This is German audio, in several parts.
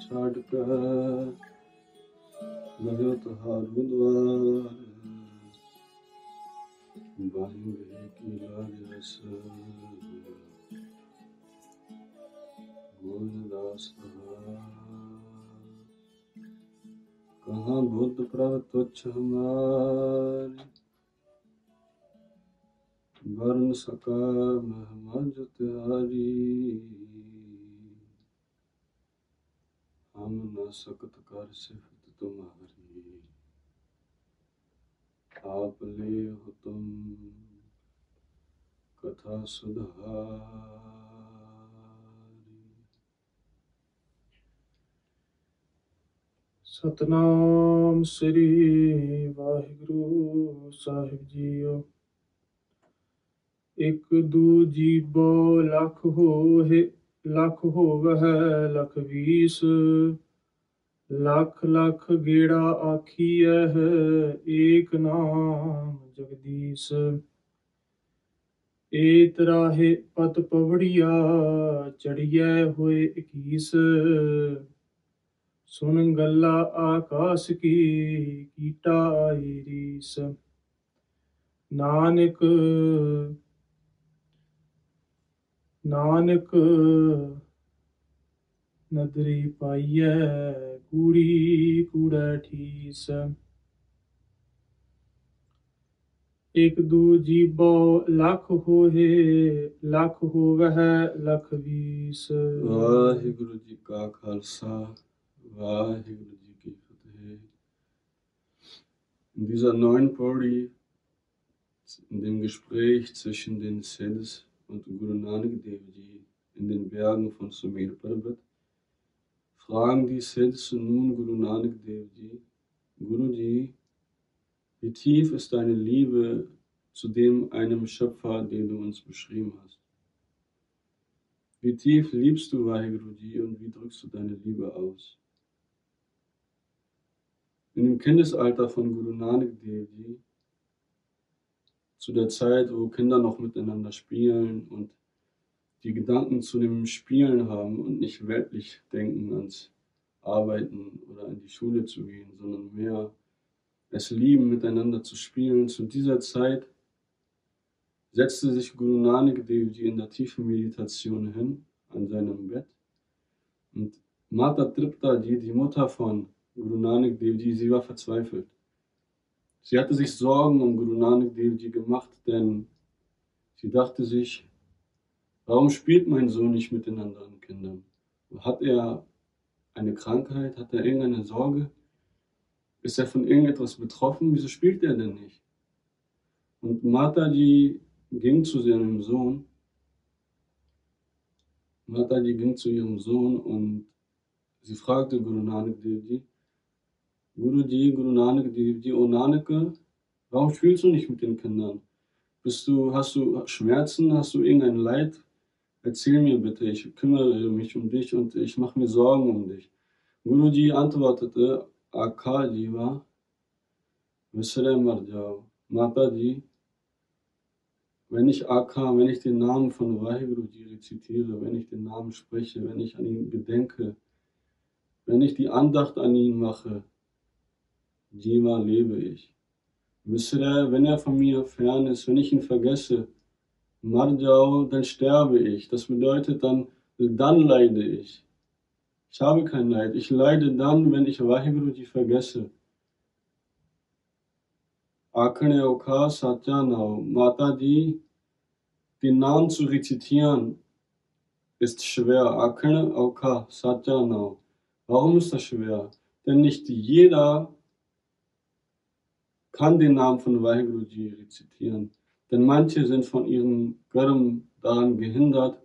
ਛੱਡ ਕਰ ਨਗਰ कहा बुद्ध प्रभ तुच्छ हमारे? वर्ण सकार महमा जो त्यारी ਹਮ ਨਾ ਸਕਤ ਕਰ ਸਿਫਤ ਤੁਮਾਰੀ ਆਪ ਲੈ ਹੁਤਮ ਕਥਾ ਸੁਧਾਰੀ ਸਤਨਾਮ ਸ੍ਰੀ ਵਾਹਿਗੁਰੂ ਸਾਹਿਬ ਜੀਓ ਇਕ ਦੂ ਜੀਵੋ ਲਖ ਹੋਏ ਲੱਖ ਹੋਵਹਿ ਲਖ ਵੀਸ, ਲੱਖ ਲੱਖ ਗੇੜਾ ਆਖੀਐ ਏਕ ਨਾਮ ਜਗਦੀਸ਼। ਏ ਤਰਾਹੇ ਪਤ ਪਵੜੀਆ ਚੜੀਐ ਹੋਏ ਇਕੀਸ। ਸੁਣ ਗੱਲਾ ਆਕਾਸ ਕੀ, ਕੀਟਾ ਆਈ ਰੀਸ ਨਾਨਕ ਨਾਨਕ ਨਦਰੀ ਪਾਈਐ ਕੂੜੀ ਕੂੜਾ ਠੀਸ। ਇਕ ਦੂ ਜੀਬੋ ਲੱਖ ਹੋਏ ਲੱਖ ਹੋਵਹਿ ਲਖ ਵੀਸ। ਵਾਹਿਗੁਰੂ ਜੀ ਕਾ ਖਾਲਸਾ ਵਾਹਿਗੁਰੂ ਜੀ ਕੀ ਫਤਿਹ। In dieser neuen Pori, in dem Gespräch zwischen den Siddhs und Guru Nanak Dev Ji in den Bergen von Sumir Parbat, fragen die Siddhs nun Guru Nanak Dev Ji, Guru Ji, wie tief ist deine Liebe zu dem einem Schöpfer, den du uns beschrieben hast? Wie tief liebst du Vaheguru Ji und wie drückst du deine Liebe aus? In dem Kindesalter von Guru Nanak Dev Ji, zu der Zeit, wo Kinder noch miteinander spielen und die Gedanken zu dem Spielen haben und nicht weltlich denken ans Arbeiten oder in die Schule zu gehen, sondern mehr es lieben, miteinander zu spielen. Zu dieser Zeit setzte sich Guru Nanak Dev in der tiefen Meditation hin an seinem Bett und Mata Tripta Ji, die Mutter von Guru Nanak Dev sie war verzweifelt. Sie hatte sich Sorgen um Guru Nanak Dev Ji gemacht, denn sie dachte sich, warum spielt mein Sohn nicht mit den anderen Kindern? Hat er eine Krankheit? Hat er irgendeine Sorge? Ist er von irgendetwas betroffen? Wieso spielt er denn nicht? Und Mataji ging zu seinem Sohn. Mataji ging zu ihrem Sohn und sie fragte Guru Nanak Dev Ji, Guru Nanak Dev Ji, oh Nanake, warum spielst du nicht mit den Kindern? Bist du, hast du Schmerzen? Hast du irgendein Leid? Erzähl mir bitte, ich kümmere mich um dich und ich mache mir Sorgen um dich. Guruji antwortete, Akha Jiva, Visre Marjao, Mataji, wenn ich Akha, wenn ich den Namen von Vaheguru rezitiere, wenn ich den Namen spreche, wenn ich an ihn gedenke, wenn ich die Andacht an ihn mache, Jiva lebe ich. Visre, wenn er von mir fern ist, wenn ich ihn vergesse, Marjao, dann sterbe ich. Das bedeutet dann, dann leide ich. Ich habe kein Leid. Ich leide dann, wenn ich Vaheguru vergesse. Akane Oka Satyanao, Mataji, den Namen zu rezitieren, ist schwer. Akane Oka Satyanao. Warum ist das schwer? Denn nicht jeder kann den Namen von Vaheguru rezitieren. Denn manche sind von ihrem Göttem daran gehindert,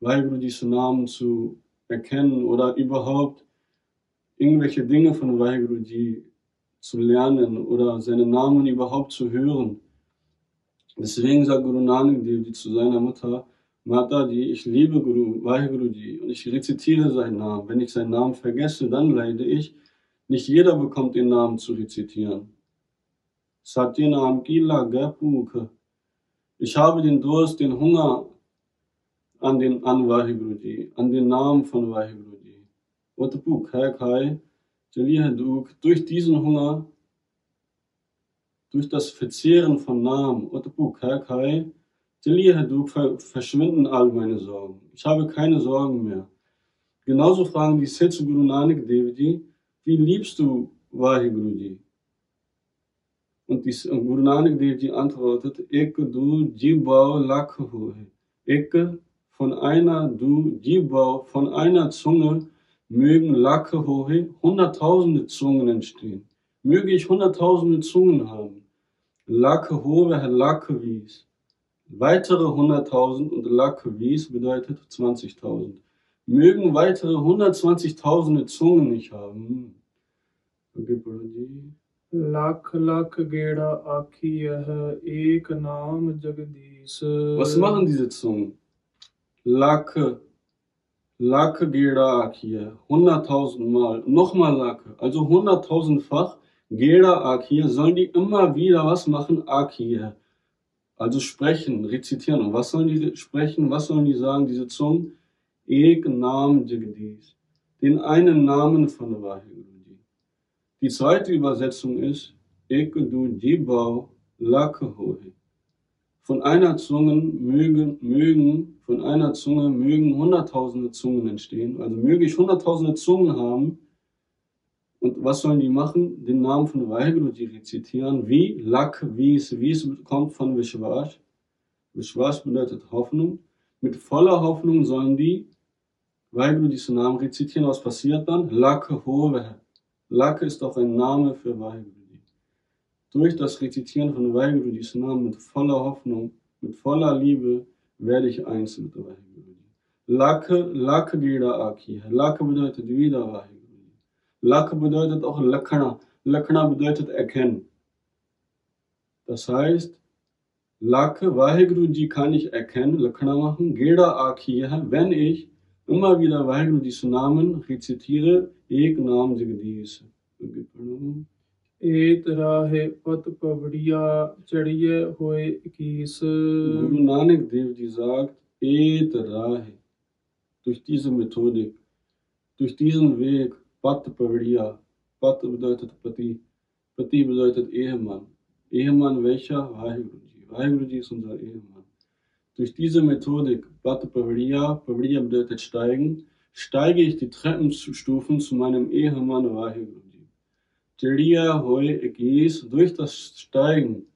Vahegurujis Namen zu erkennen oder überhaupt irgendwelche Dinge von Vaheguru zu lernen oder seinen Namen überhaupt zu hören. Deswegen sagt Guru Nanak Dev zu seiner Mutter, Mataji, ich liebe Guru Vaheguru und ich rezitiere seinen Namen. Wenn ich seinen Namen vergesse, dann leide ich. Nicht jeder bekommt den Namen zu rezitieren. Satyanam Kila Gapukha. Ich habe den Durst, den Hunger an den an Vaheguru an den Namen von Vaheguru Otapu Kai Kai, Jalihaduk, durch diesen Hunger, durch das Verzehren von Namen, Otapu Kai Kai, Jalihaduk, verschwinden all meine Sorgen. Ich habe keine Sorgen mehr. Genauso fragen die Setsu Guru Nanak Dev Ji, wie liebst du Vaheguru Und, die, Guru Nanak Dev Ji antwortet, Ek du jibao lakh hohe. Ek von einer du jibao, von einer Zunge mögen Lacke hohe, hunderttausende Zungen entstehen. Möge ich hunderttausende Zungen haben. Lacke hohe, Lacke wies. Weitere hunderttausend und Lacke wies bedeutet zwanzigtausend mögen weitere 120.000 Zungen nicht haben. Lakh ਲੱਖ ਗੇੜਾ ਆਖੀ ਹੈ ਏਕ ਨਾਮ Jagdish Was machen diese Zungen? Lakh, Lakh Geda Akia, 100.000 Mal, nochmal Lakh, also 100.000-fach Geda Akia, sollen die immer wieder was machen? Akia. Also sprechen, rezitieren. Und was sollen die sprechen? Was sollen die sagen, diese Zungen? Ek Nam Jagdish, den einen Namen von Vaheguru Die zweite Übersetzung ist Ek Du Jibao Lakhohe. Von einer Zunge mögen, mögen, von einer Zunge mögen hunderttausende Zungen entstehen. Also möge ich hunderttausende Zungen haben. Und was sollen die machen? Den Namen von Vaheguru rezitieren. Wie? Lak, wie es, wie es kommt von Vishwash. Vishwash bedeutet Hoffnung. Mit voller Hoffnung sollen die wir diesen Namen rezitieren, was passiert dann? Lake Hove. Lake ist auch ein Name für Vaheguru. Durch das Rezitieren von Vaheguru, diesen Namen mit voller Hoffnung, mit voller Liebe, werde ich eins mit Vaheguru. Lake, Lake Gida Aki. Lake bedeutet wieder Vaheguru. Lake bedeutet auch Lakana. Lakana bedeutet erkennen. Das heißt, Lake Vaheguru kann ich erkennen, Lakana machen. Geda Aki, wenn ich immer wieder Vaheguru diesen Namen rezitiere, ek Naam Jagdish. ਏਤ ਰਾਹੇ ਪਤ ਪਵੜੀਆ ਚੜੀਏ ਹੋਏ keys Guru Nanak Dev Ji sagt, et rahe, durch diese Methodik, durch diesen Weg, Pat Pavriya, Pat bedeutet Pati, Pati bedeutet Ehemann. Ehemann welcher? Vaheguru Ji. Vaheguru Ji ist unser Ehemann. Durch diese Methodik, Bhakti Pavriya, Pavriya bedeutet steigen, steige ich die Treppenstufen zu meinem Ehemann Vaheguru. Jariya Hoi Ekis, durch das Steigen,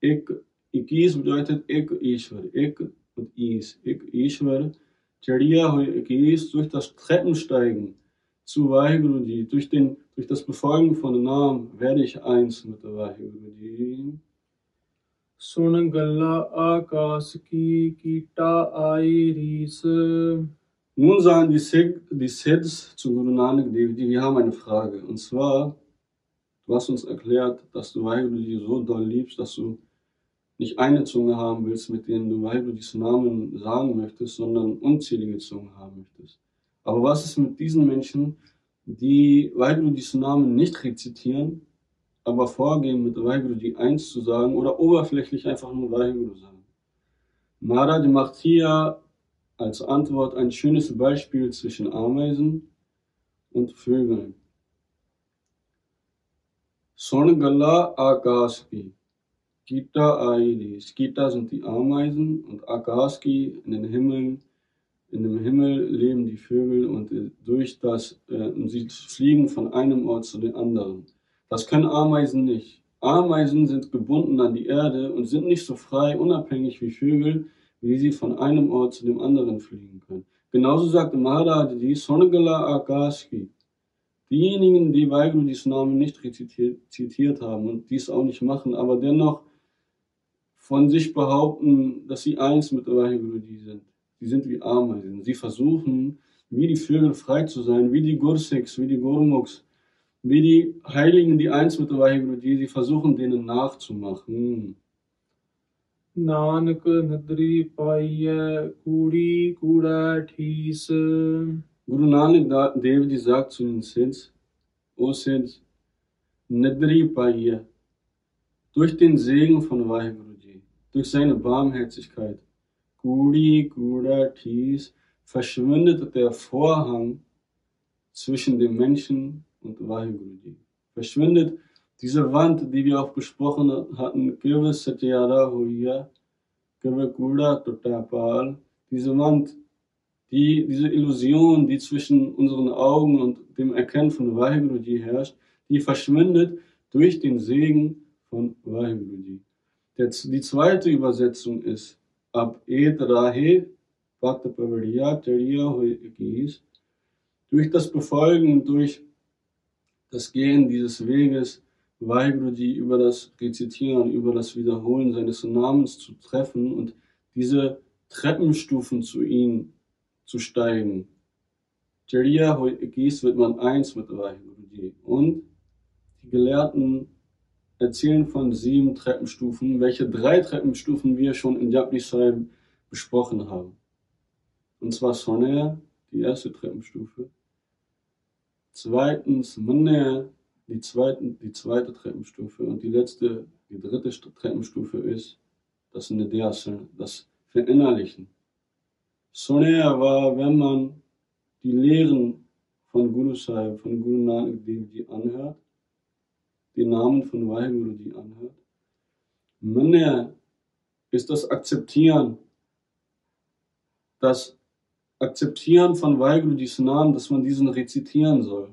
Ek, Ekis bedeutet Ek Ishwar, Ek und Is, Ek Ishwar, Jariya Hoi Ekis, durch das Treppensteigen zu Vaheguru, durch, den, durch das Befolgen von Namen werde ich eins mit der Vaheguru. ਸੁਣ ਗੱਲਾਂ ਆਕਾਸ ਕੀ ਕੀਟਾ ਆਈ ਰੀਸ Nun sagen die, die Siddhs zu Guru Nanak Dev Ji, wir haben eine Frage. Und zwar, du hast uns erklärt, dass du Vaheguru so doll liebst, dass du nicht eine Zunge haben willst, mit denen du Vahegurus Namen sagen möchtest, sondern unzählige Zungen haben möchtest. Aber was ist mit diesen Menschen, die Vahegurus Namen nicht rezitieren, aber vorgehen, mit Vaheguru die Eins zu sagen oder oberflächlich einfach nur Vaheguru sagen. Maharaj macht hier als Antwort ein schönes Beispiel zwischen Ameisen und Vögeln. Sonagala Agaski. Gita Aidis. Gita sind die Ameisen und Agaski in den Himmeln. In dem Himmel leben die Vögel und durch das, äh, sie fliegen von einem Ort zu den anderen. Das können Ameisen nicht. Ameisen sind gebunden an die Erde und sind nicht so frei, unabhängig wie Vögel, wie sie von einem Ort zu dem anderen fliegen können. Genauso sagte Maharaj die Sonagala Akashi. Diejenigen, die diesen Namen nicht rezitiert haben und dies auch nicht machen, aber dennoch von sich behaupten, dass sie eins mit Vaigurudi sind. Sie sind wie Ameisen. Sie versuchen, wie die Vögel frei zu sein, wie die Gurseks, wie die Gurmuks, wie die Heiligen, die eins mit der Vaheguru Ji, sie versuchen denen nachzumachen. Nanak ਨਦਰੀ ਪਾਈਐ ਕੂੜੀ ਕੂੜਾ ਠੀਸ Guru Nanak Dev Ji sagt zu den Sids, O Sids, Nadri Paiya, durch den Segen von Vaheguru Ji, durch seine Barmherzigkeit, Kudi Kuda Tis, verschwindet der Vorhang zwischen dem Menschen und Vaheguru Verschwindet diese Wand, die wir auch besprochen hatten, diese Wand, die, diese Illusion, die zwischen unseren Augen und dem Erkennen von Vaheguru herrscht, die verschwindet durch den Segen von Vaheguru Die zweite Übersetzung ist Ab et durch das Befolgen, durch das Gehen dieses Weges, Vaheguru über das Rezitieren, über das Wiederholen seines Namens zu treffen und diese Treppenstufen zu ihm zu steigen. Jariya Gis wird man eins mit Vaheguru Und die Gelehrten erzählen von sieben Treppenstufen, welche drei Treppenstufen wir schon in Japni Sahib besprochen haben. Und zwar Sonne, die erste Treppenstufe. Zweitens Manne, die, zweiten, die zweite Treppenstufe. Und die letzte, die dritte Treppenstufe ist das Nidyasana, das Verinnerlichen. Sonne war, wenn man die Lehren von Guru Sahib, von Guru Nanak Dev Ji anhört, den Namen von Vaheguru Ji anhört. Manne ist das Akzeptieren, das Akzeptieren von Vahegurudis Namen, dass man diesen rezitieren soll.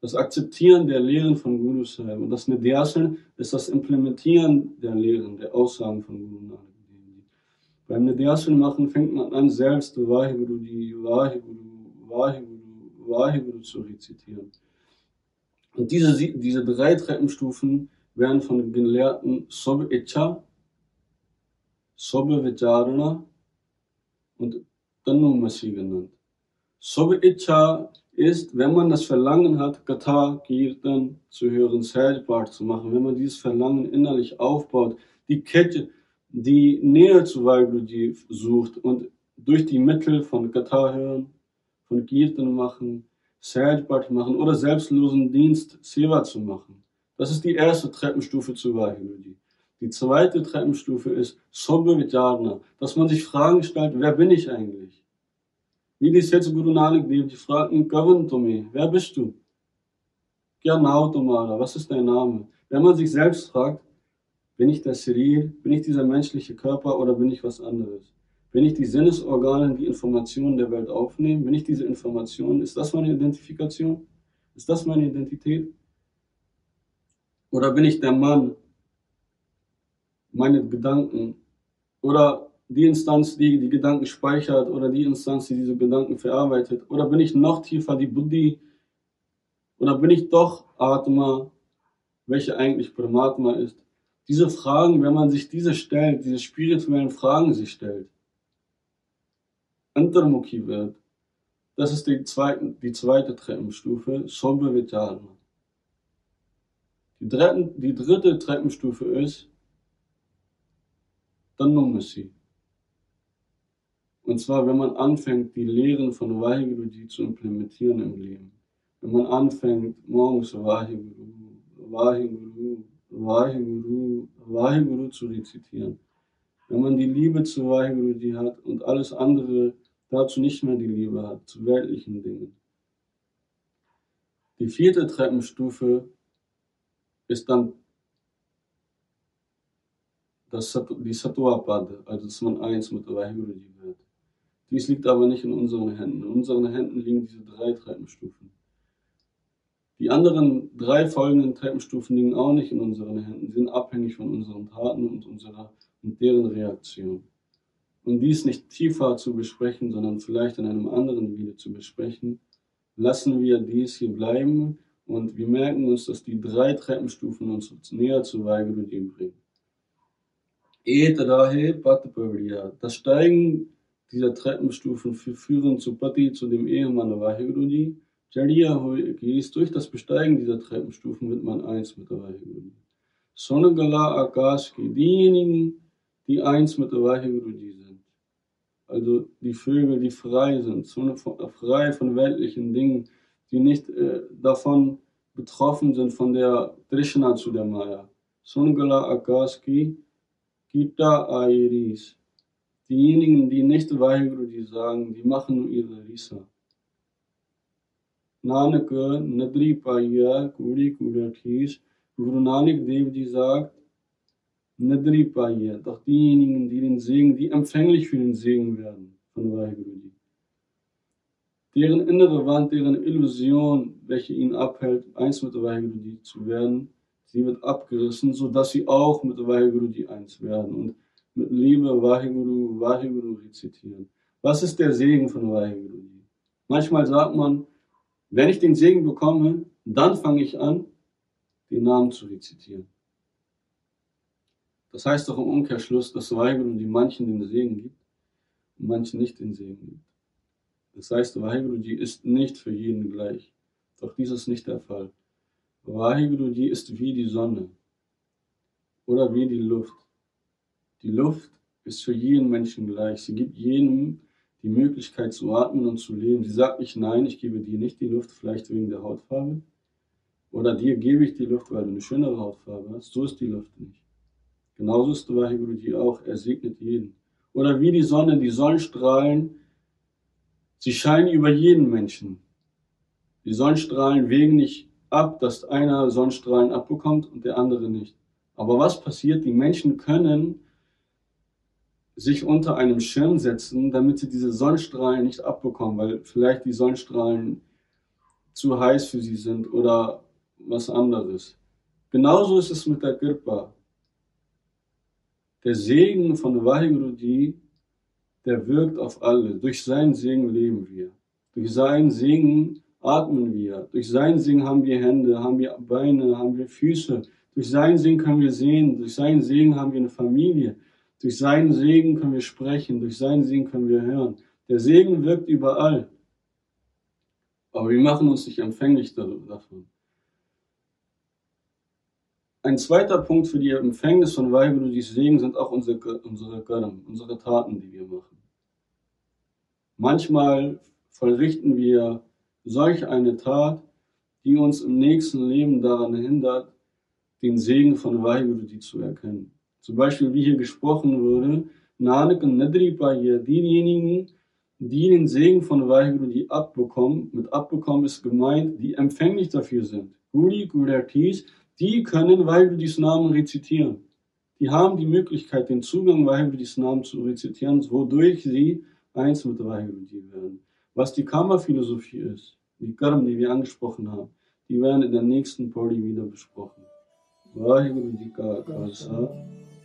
Das Akzeptieren der Lehren von Guru Sahib. Und das Nidyasan ist das Implementieren der Lehren, der Aussagen von Guru Nanak. Beim Nidyasan machen fängt man an, selbst Vaheguru, Vaheguru, Vaheguru, Vaheguru zu rezitieren. Und diese, diese drei Treppenstufen werden von den Gelehrten Sob Icha, Sob Vicharana und Tanumasi genannt. Sob Icha ist, wenn man das Verlangen hat, Katha, Kirtan zu hören, Sajpart zu machen, wenn man dieses Verlangen innerlich aufbaut, die Kette, die Nähe zu Vaiguruji sucht und durch die Mittel von Katha hören, von Kirtan machen, Sajpart machen oder selbstlosen Dienst Seva zu machen. Das ist die erste Treppenstufe zu Vaiguruji. Die zweite Treppenstufe ist Sobbe Vidyarna, dass man sich Fragen stellt, wer bin ich eigentlich? Wie die jetzt Guru Nanak Dev, die fragen, Kavan Tumi, wer bist du? Kya Nau Tumara, was ist dein Name? Wenn man sich selbst fragt, bin ich der Sirir, bin ich dieser menschliche Körper oder bin ich was anderes? Wenn ich die Sinnesorgane, die Informationen der Welt aufnehme, wenn ich diese Informationen, ist das meine Identifikation? Ist das meine Identität? Oder bin ich der Mann, meine Gedanken? Oder die Instanz, die die Gedanken speichert? Oder die Instanz, die diese Gedanken verarbeitet? Oder bin ich noch tiefer die Buddhi? Oder bin ich doch Atma, welche eigentlich Paramatma ist? Diese Fragen, wenn man sich diese stellt, diese spirituellen Fragen sich stellt, Antarmukhi wird. Das ist die, zweiten, die zweite Treppenstufe, Sobha Vitarna. Die, dritten, die dritte Treppenstufe ist Tanumasi. Und zwar, wenn man anfängt, die Lehren von Vaheguru zu implementieren im Leben. Wenn man anfängt, morgens Vaheguru, Vaheguru, Vaheguru, Vaheguru zu rezitieren wenn man die Liebe zu Vaheguru hat und alles andere dazu nicht mehr die Liebe hat, zu weltlichen Dingen. Die vierte Treppenstufe ist dann das, die Sattva-Pad, also dass man eins mit Vaheguru wird. Dies liegt aber nicht in unseren Händen. In unseren Händen liegen diese drei Treppenstufen. Die anderen drei folgenden Treppenstufen liegen auch nicht in unseren Händen. Sie sind abhängig von unseren Taten und unserer und deren Reaktion. Um dies nicht tiefer zu besprechen, sondern vielleicht in einem anderen Video zu besprechen, lassen wir dies hier bleiben und wir merken uns, dass die drei Treppenstufen uns näher zu Vaigarudim bringen. Das Steigen dieser Treppenstufen führen zu Pati, zu dem Ehemann Vahegurudi. Jariya ist durch das Besteigen dieser Treppenstufen wird man eins mit der Vahegurudi. Sonagala Akash, diejenigen, die eins mit der Vaheguru sind. Also die Vögel, die frei sind, frei von weltlichen Dingen, die nicht äh, davon betroffen sind, von der Trishna zu der Maya. Sungala Akaski, Gita Airis. Diejenigen, die nicht Vaheguru sagen, die machen nur ihre Risa. Nanak Nadri Paya Kuri Kuratis. Guru Nanak Dev Ji sagt, Nadri Paya, doch diejenigen, die den Segen, die empfänglich für den Segen werden von Vaheguru Deren innere Wand, deren Illusion, welche ihn abhält, eins mit Vaheguru zu werden, sie wird abgerissen, sodass sie auch mit Vaheguru eins werden. Und mit Liebe Vaheguru, Vaheguru rezitieren. Was ist der Segen von Vaheguru? Manchmal sagt man, wenn ich den Segen bekomme, dann fange ich an, den Namen zu rezitieren. Das heißt doch im Umkehrschluss, dass Vaheguru die manchen den Segen gibt und manchen nicht den Segen gibt. Das heißt, Vaheguru ist nicht für jeden gleich. Doch dies ist nicht der Fall. Vaheguru ist wie die Sonne oder wie die Luft. Die Luft ist für jeden Menschen gleich. Sie gibt jedem die Möglichkeit zu atmen und zu leben. Sie sagt nicht, nein, ich gebe dir nicht die Luft, vielleicht wegen der Hautfarbe. Oder dir gebe ich die Luft, weil du eine schönere Hautfarbe hast. So ist die Luft nicht. Genauso ist Vaheguru auch. Er segnet jeden. Oder wie die Sonne, die Sonnenstrahlen, sie scheinen über jeden Menschen. Die Sonnenstrahlen wägen nicht ab, dass einer Sonnenstrahlen abbekommt und der andere nicht. Aber was passiert? Die Menschen können sich unter einem Schirm setzen, damit sie diese Sonnenstrahlen nicht abbekommen, weil vielleicht die Sonnenstrahlen zu heiß für sie sind oder was anderes. Genauso ist es mit der Kirpa. Der Segen von Vaheguru der wirkt auf alle. Durch seinen Segen leben wir. Durch seinen Segen atmen wir. Durch seinen Segen haben wir Hände, haben wir Beine, haben wir Füße. Durch seinen Segen können wir sehen. Durch seinen Segen haben wir eine Familie. Durch seinen Segen können wir sprechen. Durch seinen Segen können wir hören. Der Segen wirkt überall. Aber wir machen uns nicht empfänglich davon. Ein zweiter Punkt für die Empfängnis von Vaheguru die Segen sind auch unsere, unsere Karam, unsere Taten, die wir machen. Manchmal vollrichten wir solch eine Tat, die uns im nächsten Leben daran hindert, den Segen von Vaheguru zu erkennen. Zum Beispiel, wie hier gesprochen wurde, Nanak und Nadripa hier, diejenigen, die den Segen von Vaheguru abbekommen, mit abbekommen ist gemeint, die empfänglich dafür sind. Guri, Gurartis, die können Vahegurudis Namen rezitieren. Die haben die Möglichkeit, den Zugang Vahegurudis Namen zu rezitieren, wodurch sie eins mit Vahegurudi werden. Was die Karma-Philosophie ist, die Karma, die wir angesprochen haben, die werden in der nächsten Party wieder besprochen. Vahegurudi ka Khalsa,